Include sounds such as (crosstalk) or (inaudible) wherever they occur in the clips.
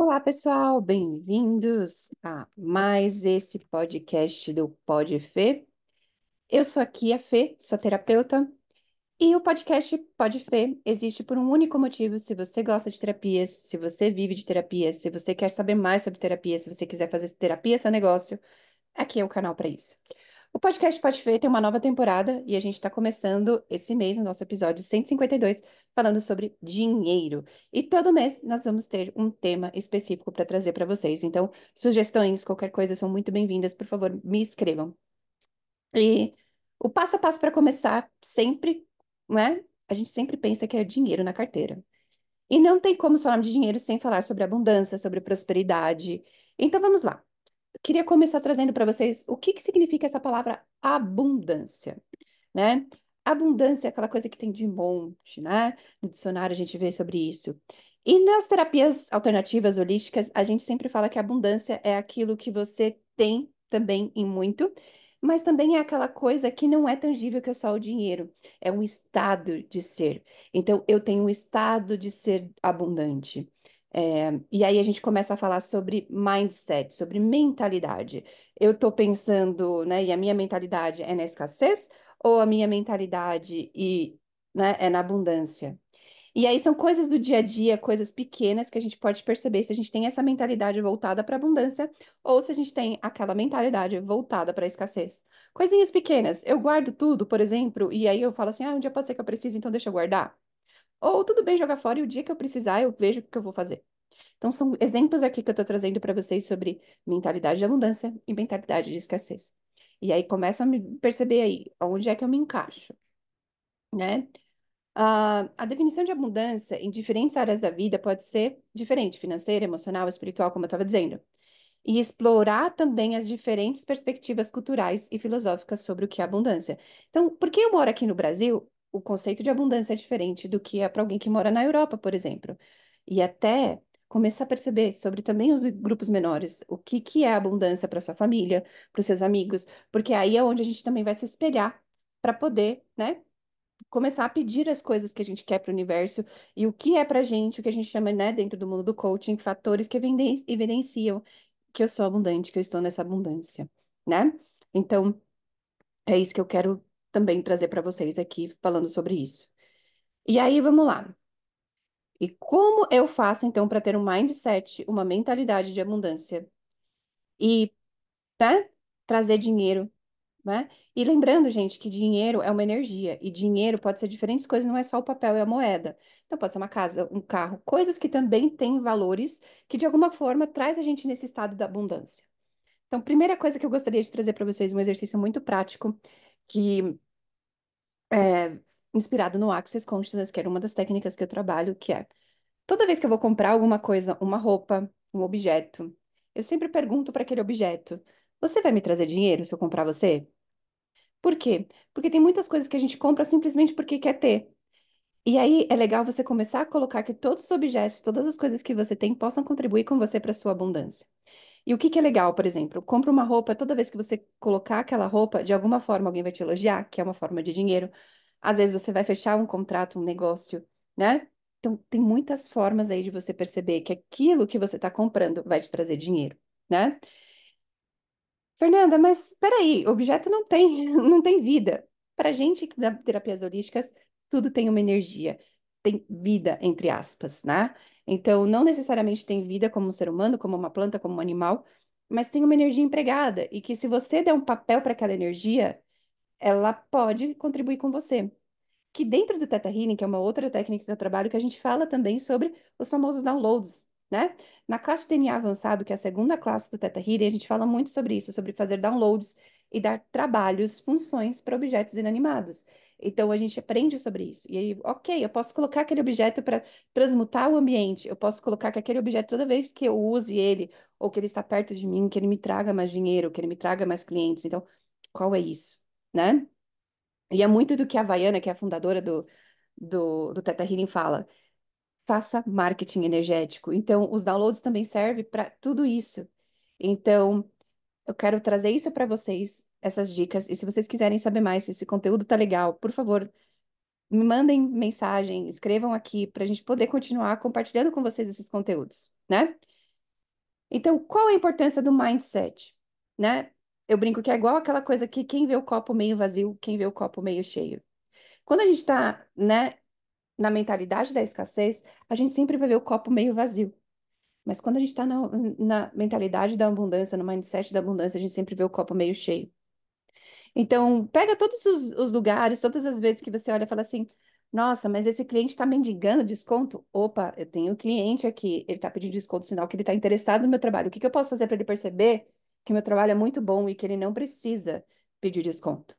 Olá, pessoal, bem-vindos a mais esse podcast do Pod Fê. Eu sou aqui a Fê, sou terapeuta, e o podcast Pod Fê existe por um único motivo. Se você gosta de terapias, se você vive de terapias, se você quer saber mais sobre terapia, se você quiser fazer terapia seu negócio, aqui é o canal para isso. O podcast Pode Ver tem uma nova temporada e a gente está começando esse mês, no nosso episódio 152, falando sobre dinheiro. E todo mês nós vamos ter um tema específico para trazer para vocês. Então, sugestões, qualquer coisa são muito bem-vindas. Por favor, me escrevam. E o passo a passo para começar, sempre, né? A gente sempre pensa que é dinheiro na carteira. E não tem como falar de dinheiro sem falar sobre abundância, sobre prosperidade. Então vamos lá queria começar trazendo para vocês o que, que significa essa palavra abundância, né? Abundância é aquela coisa que tem de monte, né? No dicionário a gente vê sobre isso. E nas terapias alternativas holísticas, a gente sempre fala que abundância é aquilo que você tem também em muito, mas também é aquela coisa que não é tangível, que é só o dinheiro. É um estado de ser. Então, eu tenho um estado de ser abundante. É, e aí a gente começa a falar sobre mindset, sobre mentalidade. Eu estou pensando, né, e a minha mentalidade é na escassez ou a minha mentalidade e, né, é na abundância? E aí são coisas do dia a dia, coisas pequenas que a gente pode perceber se a gente tem essa mentalidade voltada para abundância ou se a gente tem aquela mentalidade voltada para escassez. Coisinhas pequenas. Eu guardo tudo, por exemplo, e aí eu falo assim: ah, um dia pode ser que eu precise, então deixa eu guardar. Ou tudo bem jogar fora e o dia que eu precisar eu vejo o que eu vou fazer. Então, são exemplos aqui que eu estou trazendo para vocês sobre mentalidade de abundância e mentalidade de escassez. E aí começa a me perceber aí onde é que eu me encaixo, né? Uh, a definição de abundância em diferentes áreas da vida pode ser diferente, financeira, emocional, espiritual, como eu estava dizendo. E explorar também as diferentes perspectivas culturais e filosóficas sobre o que é abundância. Então, porque eu moro aqui no Brasil, o conceito de abundância é diferente do que é para alguém que mora na Europa, por exemplo. E até começar a perceber sobre também os grupos menores, o que, que é abundância para sua família, para os seus amigos, porque aí é onde a gente também vai se espelhar para poder, né, começar a pedir as coisas que a gente quer para o universo e o que é para a gente, o que a gente chama, né, dentro do mundo do coaching, fatores que evidenciam que eu sou abundante, que eu estou nessa abundância, né? Então, é isso que eu quero também trazer para vocês aqui, falando sobre isso. E aí, vamos lá. E como eu faço, então, para ter um mindset, uma mentalidade de abundância e né, trazer dinheiro, né? E lembrando, gente, que dinheiro é uma energia e dinheiro pode ser diferentes coisas, não é só o papel e a moeda. Então, pode ser uma casa, um carro, coisas que também têm valores que, de alguma forma, traz a gente nesse estado da abundância. Então, primeira coisa que eu gostaria de trazer para vocês, um exercício muito prático, que é inspirado no Access Consciousness, que era uma das técnicas que eu trabalho, que é toda vez que eu vou comprar alguma coisa, uma roupa, um objeto, eu sempre pergunto para aquele objeto: você vai me trazer dinheiro se eu comprar você? Por quê? Porque tem muitas coisas que a gente compra simplesmente porque quer ter. E aí é legal você começar a colocar que todos os objetos, todas as coisas que você tem possam contribuir com você para sua abundância. E o que que é legal, por exemplo, compra uma roupa, toda vez que você colocar aquela roupa, de alguma forma alguém vai te elogiar, que é uma forma de dinheiro. Às vezes você vai fechar um contrato, um negócio, né? Então, tem muitas formas aí de você perceber que aquilo que você está comprando vai te trazer dinheiro, né? Fernanda, mas peraí, objeto não tem, (laughs) não tem vida. Para gente da terapias holísticas, tudo tem uma energia, tem vida, entre aspas, né? Então, não necessariamente tem vida como um ser humano, como uma planta, como um animal, mas tem uma energia empregada e que se você der um papel para aquela energia, ela pode contribuir com você que dentro do Theta Healing, que é uma outra técnica que eu trabalho, que a gente fala também sobre os famosos downloads, né? Na classe DNA avançado, que é a segunda classe do Theta Healing, a gente fala muito sobre isso, sobre fazer downloads e dar trabalhos, funções para objetos inanimados. Então a gente aprende sobre isso. E aí, ok, eu posso colocar aquele objeto para transmutar o ambiente, eu posso colocar que aquele objeto, toda vez que eu use ele, ou que ele está perto de mim, que ele me traga mais dinheiro, que ele me traga mais clientes. Então, qual é isso, né? E é muito do que a Vaiana, que é a fundadora do, do, do Teta Healing, fala. Faça marketing energético. Então, os downloads também servem para tudo isso. Então, eu quero trazer isso para vocês, essas dicas. E se vocês quiserem saber mais se esse conteúdo tá legal, por favor, me mandem mensagem, escrevam aqui para a gente poder continuar compartilhando com vocês esses conteúdos, né? Então, qual a importância do mindset, né? Eu brinco que é igual aquela coisa que quem vê o copo meio vazio, quem vê o copo meio cheio. Quando a gente está, né, na mentalidade da escassez, a gente sempre vai ver o copo meio vazio. Mas quando a gente está na, na mentalidade da abundância, no mindset da abundância, a gente sempre vê o copo meio cheio. Então, pega todos os, os lugares, todas as vezes que você olha e fala assim: nossa, mas esse cliente está mendigando desconto? Opa, eu tenho um cliente aqui, ele está pedindo desconto, sinal que ele está interessado no meu trabalho. O que que eu posso fazer para ele perceber que meu trabalho é muito bom e que ele não precisa pedir desconto?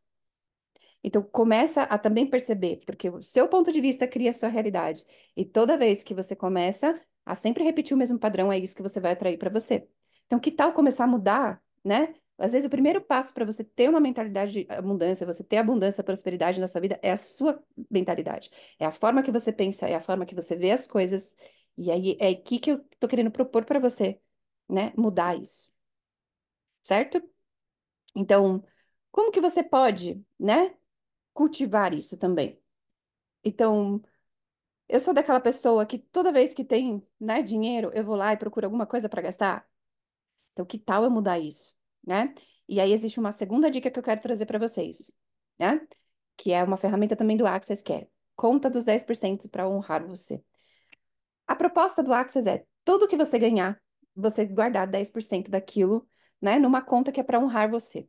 Então, começa a também perceber, porque o seu ponto de vista cria a sua realidade. E toda vez que você começa a sempre repetir o mesmo padrão, é isso que você vai atrair para você. Então, que tal começar a mudar, né? Às vezes, o primeiro passo para você ter uma mentalidade de abundância, você ter abundância, prosperidade na sua vida, é a sua mentalidade. É a forma que você pensa, é a forma que você vê as coisas. E aí é aqui que eu tô querendo propor para você, né? Mudar isso. Certo? Então, como que você pode, né? Cultivar isso também. Então, eu sou daquela pessoa que toda vez que tem, né, dinheiro, eu vou lá e procuro alguma coisa para gastar. Então, que tal eu mudar isso, né? E aí existe uma segunda dica que eu quero trazer para vocês, né? Que é uma ferramenta também do Access, que é conta dos 10% para honrar você. A proposta do Access é tudo que você ganhar, você guardar 10% daquilo, né, numa conta que é para honrar você.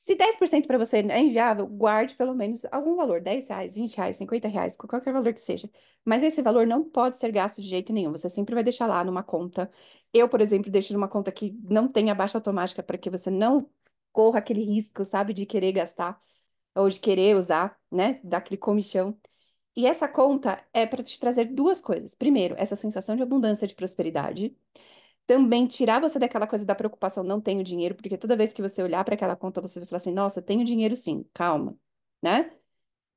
Se 10% para você é inviável, guarde pelo menos algum valor, 10 reais, 20 reais, 50 reais, qualquer valor que seja. Mas esse valor não pode ser gasto de jeito nenhum. Você sempre vai deixar lá numa conta. Eu, por exemplo, deixo numa conta que não tenha baixa automática para que você não corra aquele risco, sabe, de querer gastar ou de querer usar, né, daquele comichão. E essa conta é para te trazer duas coisas. Primeiro, essa sensação de abundância, de prosperidade também tirar você daquela coisa da preocupação, não tenho dinheiro, porque toda vez que você olhar para aquela conta, você vai falar assim, nossa, tenho dinheiro sim, calma, né?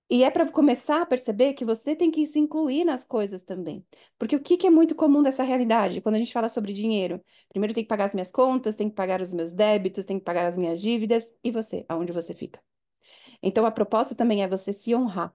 E é para começar a perceber que você tem que se incluir nas coisas também. Porque o que, que é muito comum dessa realidade? Quando a gente fala sobre dinheiro, primeiro tem que pagar as minhas contas, tem que pagar os meus débitos, tem que pagar as minhas dívidas, e você, aonde você fica? Então a proposta também é você se honrar,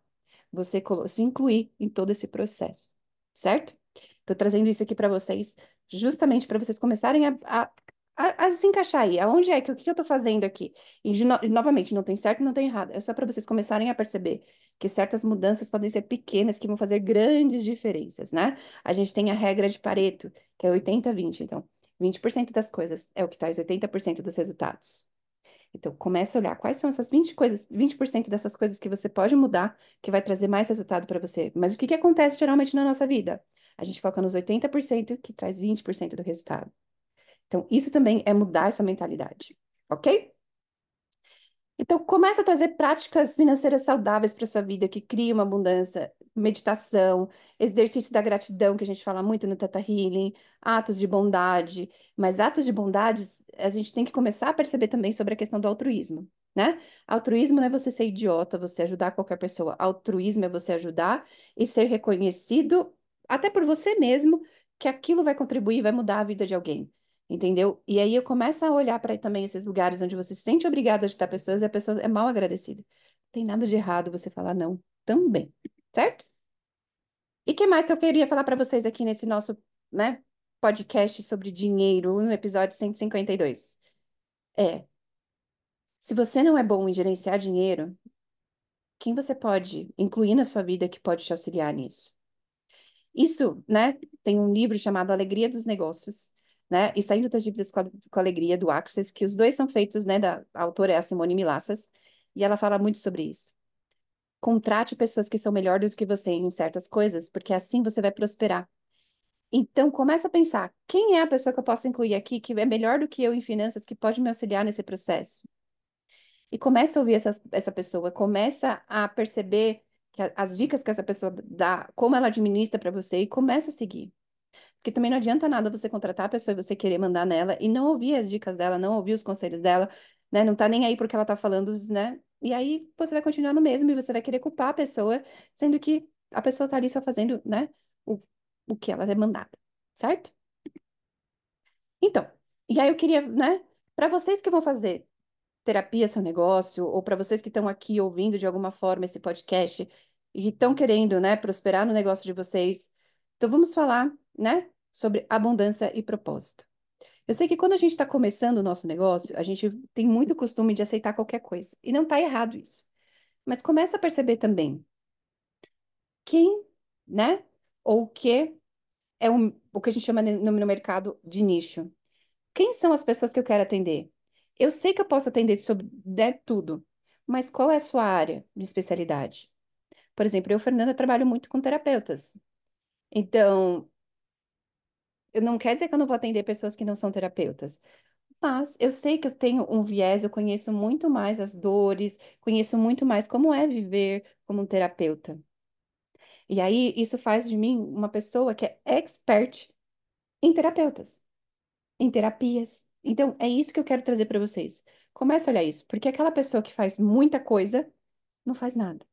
você se incluir em todo esse processo, certo? Estou trazendo isso aqui para vocês justamente para vocês começarem a, a, a, a, se encaixar aí. Aonde é que o que eu estou fazendo aqui? E no, novamente, não tem certo, não tem errado. É só para vocês começarem a perceber que certas mudanças podem ser pequenas que vão fazer grandes diferenças, né? A gente tem a regra de Pareto, que é 80-20. Então, 20% das coisas é o que traz 80% dos resultados. Então, comece a olhar quais são essas 20 coisas, 20% dessas coisas que você pode mudar, que vai trazer mais resultado para você. Mas o que, que acontece geralmente na nossa vida? A gente foca nos 80% que traz 20% do resultado. Então, isso também é mudar essa mentalidade, ok? Então, começa a trazer práticas financeiras saudáveis para sua vida, que cria uma abundância, meditação, exercício da gratidão, que a gente fala muito no Teta Healing, atos de bondade. Mas atos de bondade, a gente tem que começar a perceber também sobre a questão do altruísmo, né? Altruísmo não é você ser idiota, você ajudar qualquer pessoa. Altruísmo é você ajudar e ser reconhecido até por você mesmo, que aquilo vai contribuir, vai mudar a vida de alguém. Entendeu? E aí eu começo a olhar para também esses lugares onde você se sente obrigado a ajudar pessoas e a pessoa é mal agradecida. Não tem nada de errado você falar não também, certo? E que mais que eu queria falar para vocês aqui nesse nosso, né, podcast sobre dinheiro, no episódio 152? É, se você não é bom em gerenciar dinheiro, quem você pode incluir na sua vida que pode te auxiliar nisso? Isso, né, tem um livro chamado Alegria dos Negócios, né, e Saindo das Dívidas com, Alegria, do Access, que os dois são feitos, né, da a autora é a Simone Milassas, e ela fala muito sobre isso. Contrate pessoas que são melhores do que você em certas coisas, porque assim você vai prosperar. Então, começa a pensar, quem é a pessoa que eu posso incluir aqui que é melhor do que eu em finanças, que pode me auxiliar nesse processo? E começa a ouvir essa, essa pessoa, começa a perceber as dicas que essa pessoa dá, como ela administra para você e começa a seguir. Porque também não adianta nada você contratar a pessoa e você querer mandar nela e não ouvir as dicas dela, não ouvir os conselhos dela, né? Não tá nem aí porque ela tá falando, né? E aí você vai continuar no mesmo e você vai querer culpar a pessoa, sendo que a pessoa tá ali só fazendo, né? O, o que ela é mandada, certo? Então, e aí eu queria, né? Para vocês que vão fazer terapia seu negócio, ou para vocês que estão aqui ouvindo de alguma forma esse podcast e estão querendo, né, prosperar no negócio de vocês. Então vamos falar, né, sobre abundância e propósito. Eu sei que quando a gente está começando o nosso negócio, a gente tem muito costume de aceitar qualquer coisa. E não está errado isso. Mas começa a perceber também quem, né? Ou o que é um, o que a gente chama no, no mercado de nicho. Quem são as pessoas que eu quero atender? Eu sei que eu posso atender sobre né, tudo, mas qual é a sua área de especialidade? Por exemplo, eu, Fernanda, trabalho muito com terapeutas. Então, eu não quer dizer que eu não vou atender pessoas que não são terapeutas, mas eu sei que eu tenho um viés, eu conheço muito mais as dores, conheço muito mais como é viver como um terapeuta. E aí, isso faz de mim uma pessoa que é expert em terapeutas, em terapias. Então, é isso que eu quero trazer para vocês. Comece a olhar isso, porque aquela pessoa que faz muita coisa não faz nada.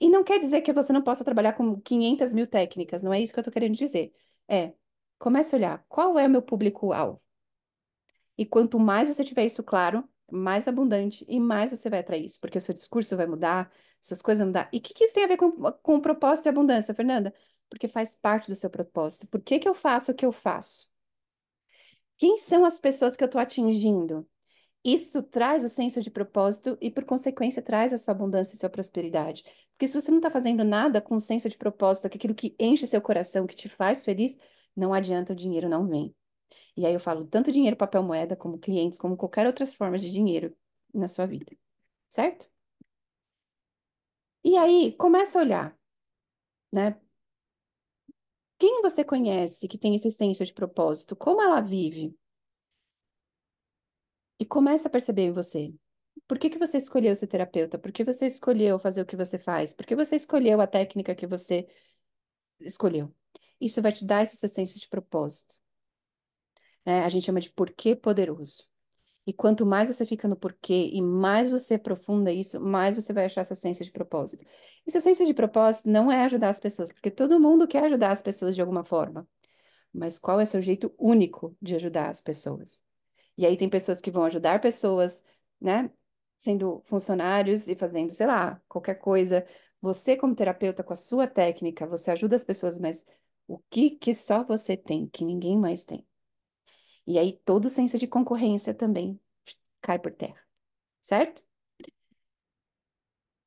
E não quer dizer que você não possa trabalhar com 500 mil técnicas, não é isso que eu estou querendo dizer. É, comece a olhar qual é o meu público-alvo. E quanto mais você tiver isso claro, mais abundante e mais você vai atrair isso, porque o seu discurso vai mudar, suas coisas vão mudar. E o que, que isso tem a ver com, com o propósito e abundância, Fernanda? Porque faz parte do seu propósito. Por que, que eu faço o que eu faço? Quem são as pessoas que eu estou atingindo? Isso traz o senso de propósito e, por consequência, traz a sua abundância e sua prosperidade. Porque se você não está fazendo nada com o senso de propósito, aquilo que enche seu coração, que te faz feliz, não adianta, o dinheiro não vem. E aí eu falo tanto dinheiro, papel moeda, como clientes, como qualquer outras formas de dinheiro na sua vida. Certo? E aí, começa a olhar, né? Quem você conhece que tem esse senso de propósito? Como ela vive? E começa a perceber em você. Por que que você escolheu ser terapeuta? Por que você escolheu fazer o que você faz? Por que você escolheu a técnica que você escolheu? Isso vai te dar esse seu senso de propósito. Né? A gente chama de porquê poderoso. E quanto mais você fica no porquê e mais você aprofunda isso, mais você vai achar seu senso de propósito. E seu senso de propósito não é ajudar as pessoas, porque todo mundo quer ajudar as pessoas de alguma forma. Mas qual é seu jeito único de ajudar as pessoas? E aí tem pessoas que vão ajudar pessoas, né? Sendo funcionários e fazendo, sei lá, qualquer coisa. Você, como terapeuta, com a sua técnica, você ajuda as pessoas, mas o que que só você tem, que ninguém mais tem? E aí todo o senso de concorrência também cai por terra, certo?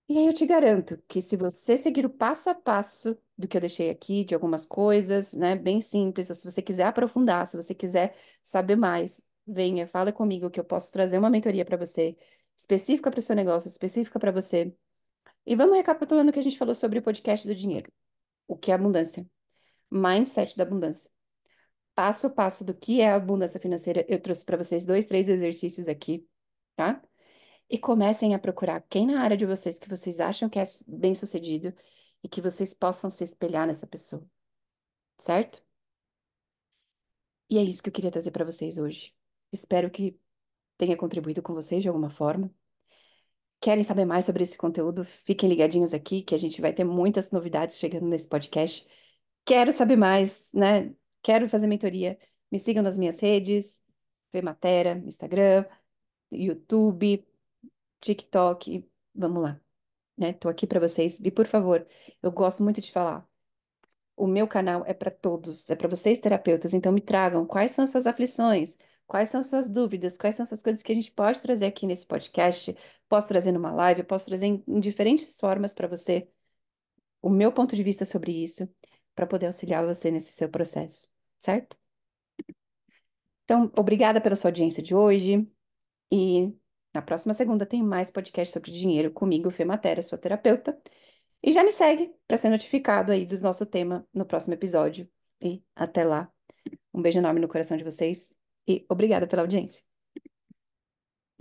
E aí eu te garanto que se você seguir o passo a passo do que eu deixei aqui, de algumas coisas, né, bem simples, ou se você quiser aprofundar, se você quiser saber mais, venha, fala comigo que eu posso trazer uma mentoria para você, específica para o seu negócio, específica para você. E vamos recapitulando o que a gente falou sobre o podcast do dinheiro. O que é abundância? Mindset da abundância. Passo a passo do que é a abundância financeira, eu trouxe para vocês dois, três exercícios aqui, tá? E comecem a procurar quem na área de vocês que vocês acham que é bem-sucedido e que vocês possam se espelhar nessa pessoa, certo? E é isso que eu queria trazer para vocês hoje. Espero que tenha contribuído com vocês de alguma forma. Querem saber mais sobre esse conteúdo? Fiquem ligadinhos aqui, que a gente vai ter muitas novidades chegando nesse podcast. Quero saber mais, né? Quero fazer mentoria. Me sigam nas minhas redes, Fematera, Instagram, YouTube, TikTok. Vamos lá, né? Aqui para vocês. E por favor, eu gosto muito de falar. O meu canal é para todos, é para vocês terapeutas, então me tragam quais são suas aflições, Quais são suas dúvidas? Quais são essas coisas que a gente pode trazer aqui nesse podcast? Posso trazer numa live, posso trazer em, em diferentes formas para você o meu ponto de vista sobre isso, para poder auxiliar você nesse seu processo, certo? Então, obrigada pela sua audiência de hoje e na próxima segunda tem mais podcast sobre dinheiro comigo, Fê Matéria, sua terapeuta. E já me segue para ser notificado aí do nosso tema no próximo episódio. E até lá. Um beijo enorme no coração de vocês e obrigada pela audiência.